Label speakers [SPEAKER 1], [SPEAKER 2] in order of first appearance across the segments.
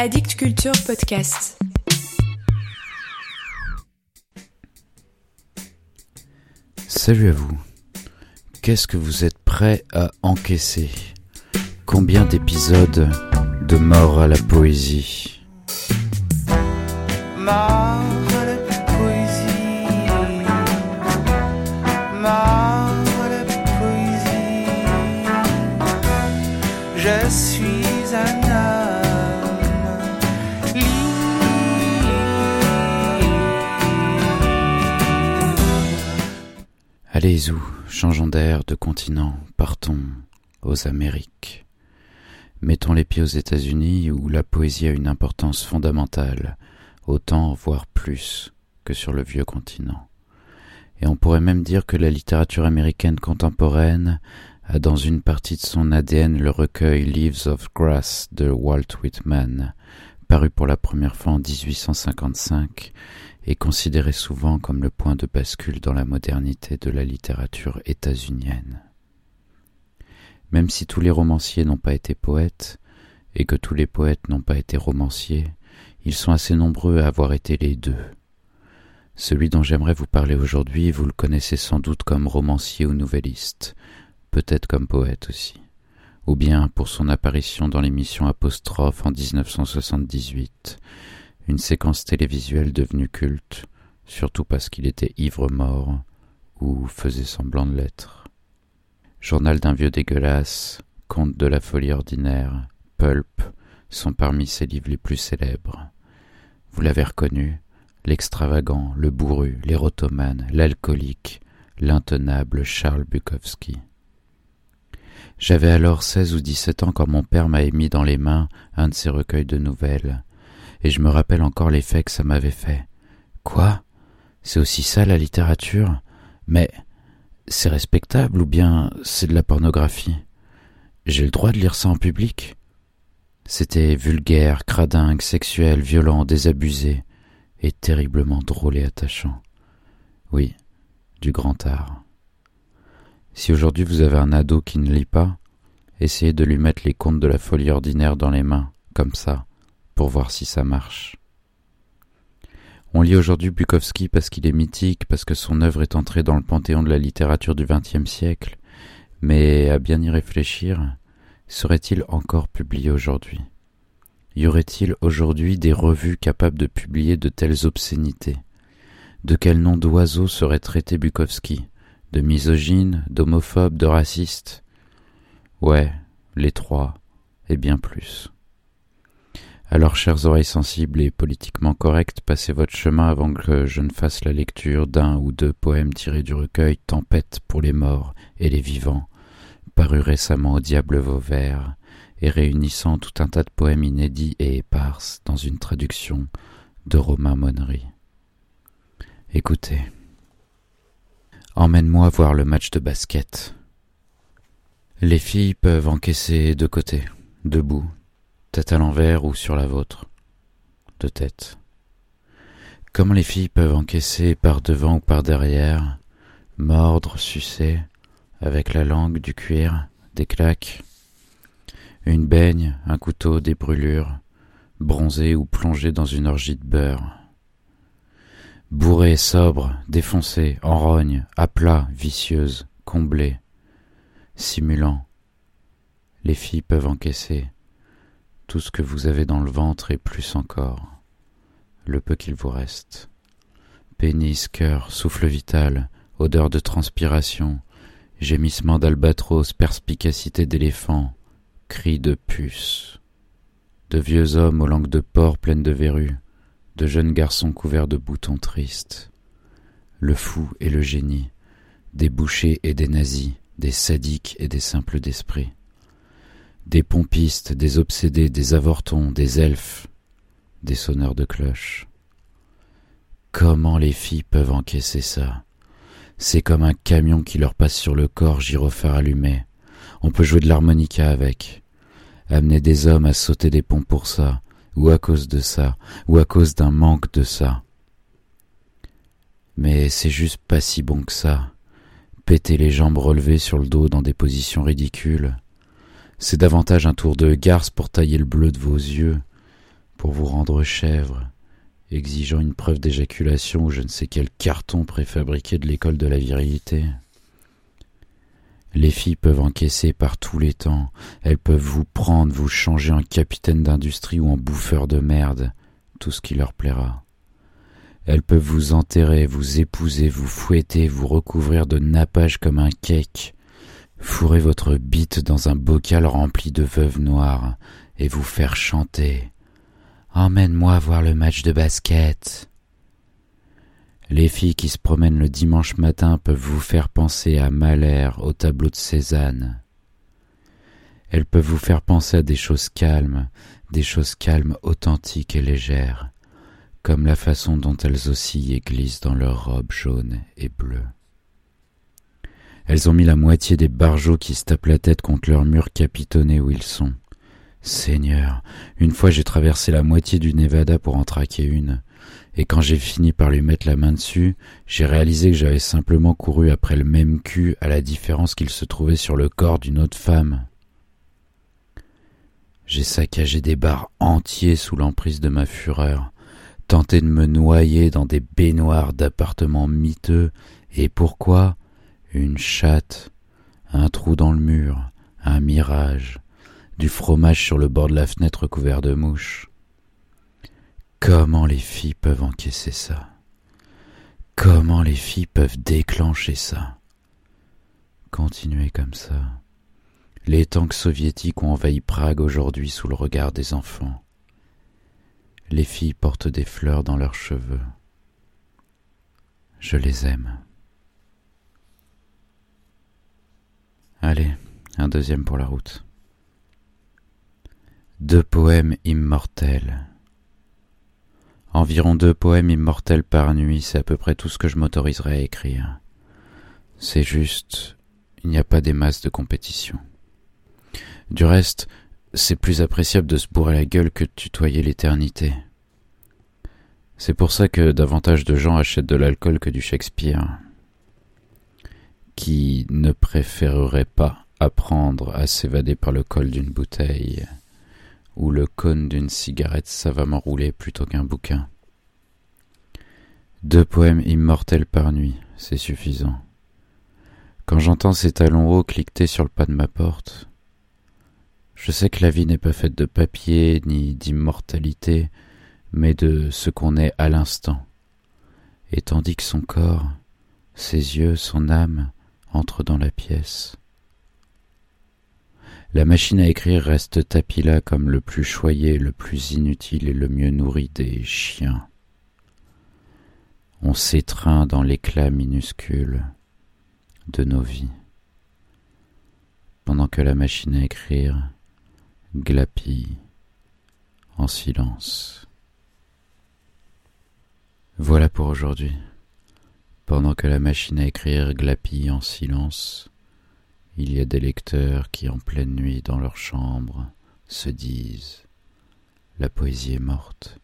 [SPEAKER 1] Addict Culture Podcast.
[SPEAKER 2] Salut à vous. Qu'est-ce que vous êtes prêt à encaisser? Combien d'épisodes de mort à la poésie?
[SPEAKER 3] Mort
[SPEAKER 2] Allez, Zou, changeons d'air, de continent, partons aux Amériques. Mettons les pieds aux États-Unis où la poésie a une importance fondamentale, autant voire plus que sur le vieux continent. Et on pourrait même dire que la littérature américaine contemporaine a dans une partie de son ADN le recueil Leaves of Grass de Walt Whitman, paru pour la première fois en 1855 et considéré souvent comme le point de bascule dans la modernité de la littérature états-unienne. Même si tous les romanciers n'ont pas été poètes, et que tous les poètes n'ont pas été romanciers, ils sont assez nombreux à avoir été les deux. Celui dont j'aimerais vous parler aujourd'hui, vous le connaissez sans doute comme romancier ou nouvelliste, peut-être comme poète aussi, ou bien pour son apparition dans l'émission Apostrophe en 1978, une séquence télévisuelle devenue culte, surtout parce qu'il était ivre-mort ou faisait semblant de l'être. Journal d'un vieux dégueulasse, Conte de la folie ordinaire, Pulp sont parmi ses livres les plus célèbres. Vous l'avez reconnu, l'extravagant, le bourru, l'érotomane, l'alcoolique, l'intenable Charles Bukowski. J'avais alors seize ou dix-sept ans quand mon père m'a mis dans les mains un de ses recueils de nouvelles, et je me rappelle encore l'effet que ça m'avait fait. Quoi? C'est aussi ça la littérature? Mais c'est respectable ou bien c'est de la pornographie? J'ai le droit de lire ça en public? C'était vulgaire, cradingue, sexuel, violent, désabusé, et terriblement drôle et attachant. Oui, du grand art. Si aujourd'hui vous avez un ado qui ne lit pas, essayez de lui mettre les contes de la folie ordinaire dans les mains, comme ça, pour voir si ça marche. On lit aujourd'hui Bukowski parce qu'il est mythique, parce que son œuvre est entrée dans le panthéon de la littérature du XXe siècle, mais à bien y réfléchir, serait-il encore publié aujourd'hui? Y aurait-il aujourd'hui des revues capables de publier de telles obscénités? De quel nom d'oiseau serait traité Bukowski? De misogyne, d'homophobe, de raciste Ouais, les trois, et bien plus. Alors, chères oreilles sensibles et politiquement correctes, passez votre chemin avant que je ne fasse la lecture d'un ou deux poèmes tirés du recueil Tempête pour les morts et les vivants, paru récemment au Diable Vauvert, et réunissant tout un tas de poèmes inédits et éparses dans une traduction de Romain Monnery. Écoutez. Emmène-moi voir le match de basket. Les filles peuvent encaisser de côté, debout, tête à l'envers ou sur la vôtre, de tête. Comment les filles peuvent encaisser par devant ou par derrière, mordre, sucer, avec la langue, du cuir, des claques, une baigne, un couteau, des brûlures, bronzé ou plongé dans une orgie de beurre. Bourrée, sobre, défoncée, en rogne, à plat, vicieuse, comblée, simulant. Les filles peuvent encaisser tout ce que vous avez dans le ventre et plus encore, le peu qu'il vous reste. Pénis, cœur, souffle vital, odeur de transpiration, gémissement d'albatros, perspicacité d'éléphant, cris de puce. De vieux hommes aux langues de porc pleines de verrues, de jeunes garçons couverts de boutons tristes. Le fou et le génie, des bouchers et des nazis, des sadiques et des simples d'esprit des pompistes, des obsédés, des avortons, des elfes, des sonneurs de cloches. Comment les filles peuvent encaisser ça? C'est comme un camion qui leur passe sur le corps, gyrophare allumé. On peut jouer de l'harmonica avec. Amener des hommes à sauter des ponts pour ça, ou à cause de ça, ou à cause d'un manque de ça. Mais c'est juste pas si bon que ça. Péter les jambes relevées sur le dos dans des positions ridicules c'est davantage un tour de garce pour tailler le bleu de vos yeux pour vous rendre chèvre, exigeant une preuve d'éjaculation ou je ne sais quel carton préfabriqué de l'école de la virilité. Les filles peuvent encaisser par tous les temps, elles peuvent vous prendre, vous changer en capitaine d'industrie ou en bouffeur de merde, tout ce qui leur plaira. Elles peuvent vous enterrer, vous épouser, vous fouetter, vous recouvrir de nappage comme un cake, fourrer votre bite dans un bocal rempli de veuves noires et vous faire chanter. Emmène-moi voir le match de basket. Les filles qui se promènent le dimanche matin peuvent vous faire penser à Mahler au tableau de Cézanne. Elles peuvent vous faire penser à des choses calmes, des choses calmes, authentiques et légères, comme la façon dont elles oscillent et glissent dans leurs robes jaunes et bleues. Elles ont mis la moitié des barjots qui se tapent la tête contre leur mur capitonné où ils sont. Seigneur, une fois j'ai traversé la moitié du Nevada pour en traquer une et quand j'ai fini par lui mettre la main dessus, j'ai réalisé que j'avais simplement couru après le même cul à la différence qu'il se trouvait sur le corps d'une autre femme. J'ai saccagé des bars entiers sous l'emprise de ma fureur, tenté de me noyer dans des baignoires d'appartements miteux, et pourquoi? Une chatte, un trou dans le mur, un mirage, du fromage sur le bord de la fenêtre couvert de mouches. Comment les filles peuvent encaisser ça? Comment les filles peuvent déclencher ça? Continuez comme ça. Les tanks soviétiques ont envahi Prague aujourd'hui sous le regard des enfants. Les filles portent des fleurs dans leurs cheveux. Je les aime. Allez, un deuxième pour la route. Deux poèmes immortels Environ deux poèmes immortels par nuit, c'est à peu près tout ce que je m'autoriserai à écrire. C'est juste, il n'y a pas des masses de compétition. Du reste, c'est plus appréciable de se bourrer la gueule que de tutoyer l'éternité. C'est pour ça que davantage de gens achètent de l'alcool que du Shakespeare. Qui ne préférerait pas apprendre à s'évader par le col d'une bouteille ou le cône d'une cigarette savamment roulée plutôt qu'un bouquin. Deux poèmes immortels par nuit, c'est suffisant. Quand j'entends ces talons hauts cliqueter sur le pas de ma porte, je sais que la vie n'est pas faite de papier ni d'immortalité, mais de ce qu'on est à l'instant. Et tandis que son corps, ses yeux, son âme entrent dans la pièce, la machine à écrire reste tapis là comme le plus choyé, le plus inutile et le mieux nourri des chiens. On s'étreint dans l'éclat minuscule de nos vies, pendant que la machine à écrire glapit en silence. Voilà pour aujourd'hui. Pendant que la machine à écrire glapit en silence, il y a des lecteurs qui, en pleine nuit dans leur chambre, se disent La poésie est morte,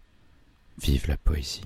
[SPEAKER 2] vive la poésie.